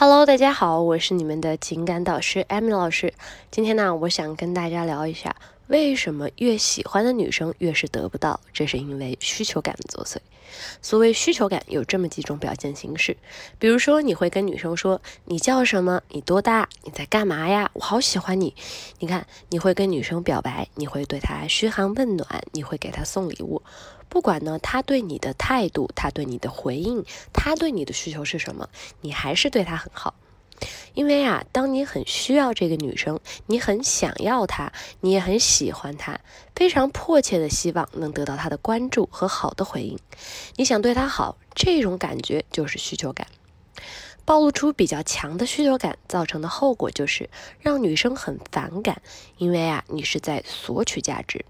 Hello，大家好，我是你们的情感导师艾米老师。今天呢，我想跟大家聊一下，为什么越喜欢的女生越是得不到？这是因为需求感作祟。所谓需求感，有这么几种表现形式。比如说，你会跟女生说：“你叫什么？你多大？你在干嘛呀？我好喜欢你。”你看，你会跟女生表白，你会对她嘘寒问暖，你会给她送礼物。不管呢，她对你的态度，她对你的回应，她对你的需求是什么，你还是对她很好。因为啊，当你很需要这个女生，你很想要她，你也很喜欢她，非常迫切的希望能得到她的关注和好的回应，你想对她好，这种感觉就是需求感。暴露出比较强的需求感造成的后果就是让女生很反感，因为啊，你是在索取价值。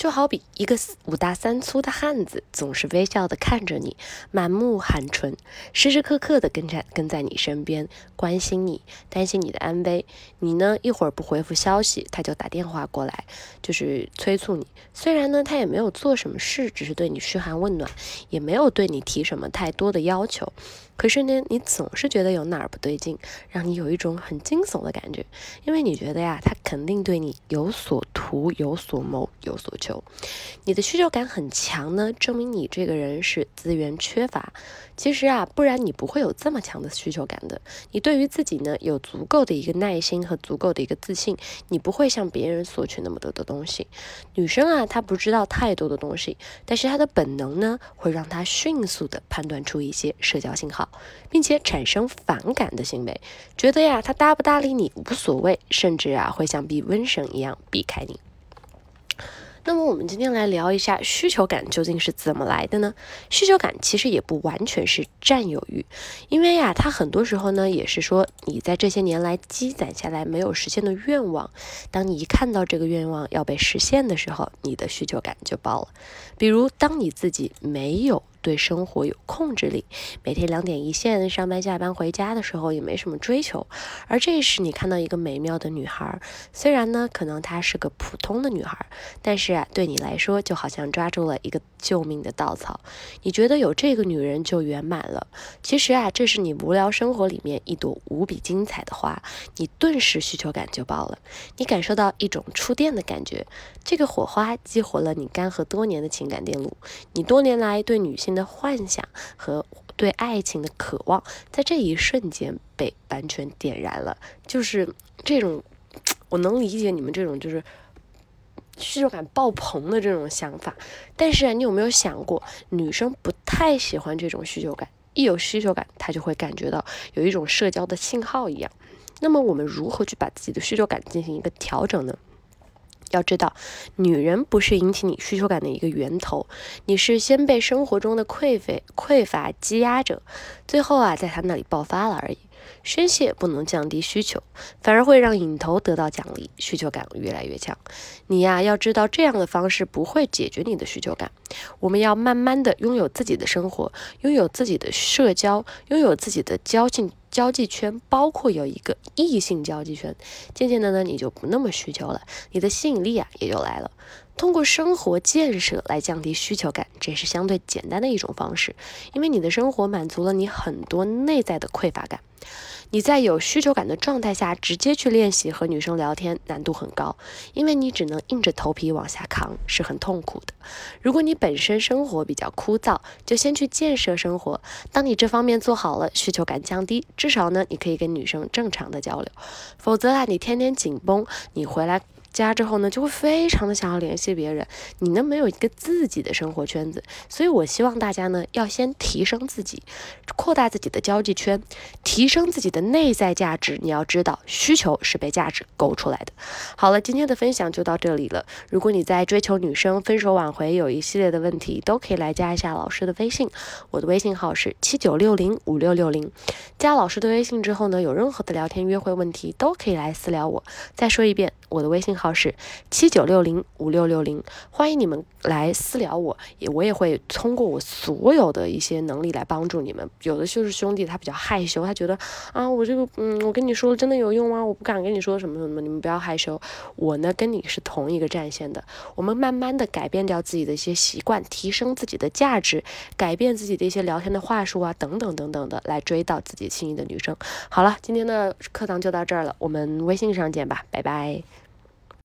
就好比一个五大三粗的汉子，总是微笑的看着你，满目含春，时时刻刻的跟在跟在你身边，关心你，担心你的安危。你呢，一会儿不回复消息，他就打电话过来，就是催促你。虽然呢，他也没有做什么事，只是对你嘘寒问暖，也没有对你提什么太多的要求。可是呢，你总是觉得有哪儿不对劲，让你有一种很惊悚的感觉，因为你觉得呀，他肯定对你有所图、有所谋、有所求。你的需求感很强呢，证明你这个人是资源缺乏。其实啊，不然你不会有这么强的需求感的。你对于自己呢，有足够的一个耐心和足够的一个自信，你不会向别人索取那么多的东西。女生啊，她不知道太多的东西，但是她的本能呢，会让她迅速的判断出一些社交信号。并且产生反感的行为，觉得呀，他搭不搭理你无所谓，甚至啊，会像避瘟神一样避开你。那么我们今天来聊一下需求感究竟是怎么来的呢？需求感其实也不完全是占有欲，因为呀，它很多时候呢也是说你在这些年来积攒下来没有实现的愿望，当你一看到这个愿望要被实现的时候，你的需求感就爆了。比如当你自己没有。对生活有控制力，每天两点一线，上班下班回家的时候也没什么追求。而这时你看到一个美妙的女孩，虽然呢可能她是个普通的女孩，但是啊对你来说就好像抓住了一个救命的稻草。你觉得有这个女人就圆满了。其实啊这是你无聊生活里面一朵无比精彩的花，你顿时需求感就爆了。你感受到一种触电的感觉，这个火花激活了你干涸多年的情感电路。你多年来对女性。的幻想和对爱情的渴望，在这一瞬间被完全点燃了。就是这种，我能理解你们这种就是需求感爆棚的这种想法。但是你有没有想过，女生不太喜欢这种需求感，一有需求感，她就会感觉到有一种社交的信号一样。那么我们如何去把自己的需求感进行一个调整呢？要知道，女人不是引起你需求感的一个源头，你是先被生活中的匮乏匮乏积压着，最后啊，在她那里爆发了而已。宣泄不能降低需求，反而会让瘾头得到奖励，需求感越来越强。你呀，要知道这样的方式不会解决你的需求感。我们要慢慢的拥有自己的生活，拥有自己的社交，拥有自己的交际交际圈，包括有一个异性交际圈。渐渐的呢，你就不那么需求了，你的吸引力啊也就来了。通过生活建设来降低需求感，这是相对简单的一种方式，因为你的生活满足了你很多内在的匮乏感。你在有需求感的状态下，直接去练习和女生聊天，难度很高，因为你只能硬着头皮往下扛，是很痛苦的。如果你本身生活比较枯燥，就先去建设生活。当你这方面做好了，需求感降低，至少呢，你可以跟女生正常的交流。否则啊，你天天紧绷，你回来。家之后呢，就会非常的想要联系别人，你呢没有一个自己的生活圈子，所以我希望大家呢要先提升自己，扩大自己的交际圈，提升自己的内在价值。你要知道，需求是被价值勾出来的。好了，今天的分享就到这里了。如果你在追求女生、分手挽回有一系列的问题，都可以来加一下老师的微信，我的微信号是七九六零五六六零。加老师的微信之后呢，有任何的聊天约会问题都可以来私聊我。再说一遍，我的微信。号是七九六零五六六零，欢迎你们来私聊我，也我也会通过我所有的一些能力来帮助你们。有的就是兄弟他比较害羞，他觉得啊我这个嗯我跟你说了真的有用吗？我不敢跟你说什么什么，你们不要害羞。我呢跟你是同一个战线的，我们慢慢的改变掉自己的一些习惯，提升自己的价值，改变自己的一些聊天的话术啊等等等等的，来追到自己心仪的女生。好了，今天的课堂就到这儿了，我们微信上见吧，拜拜。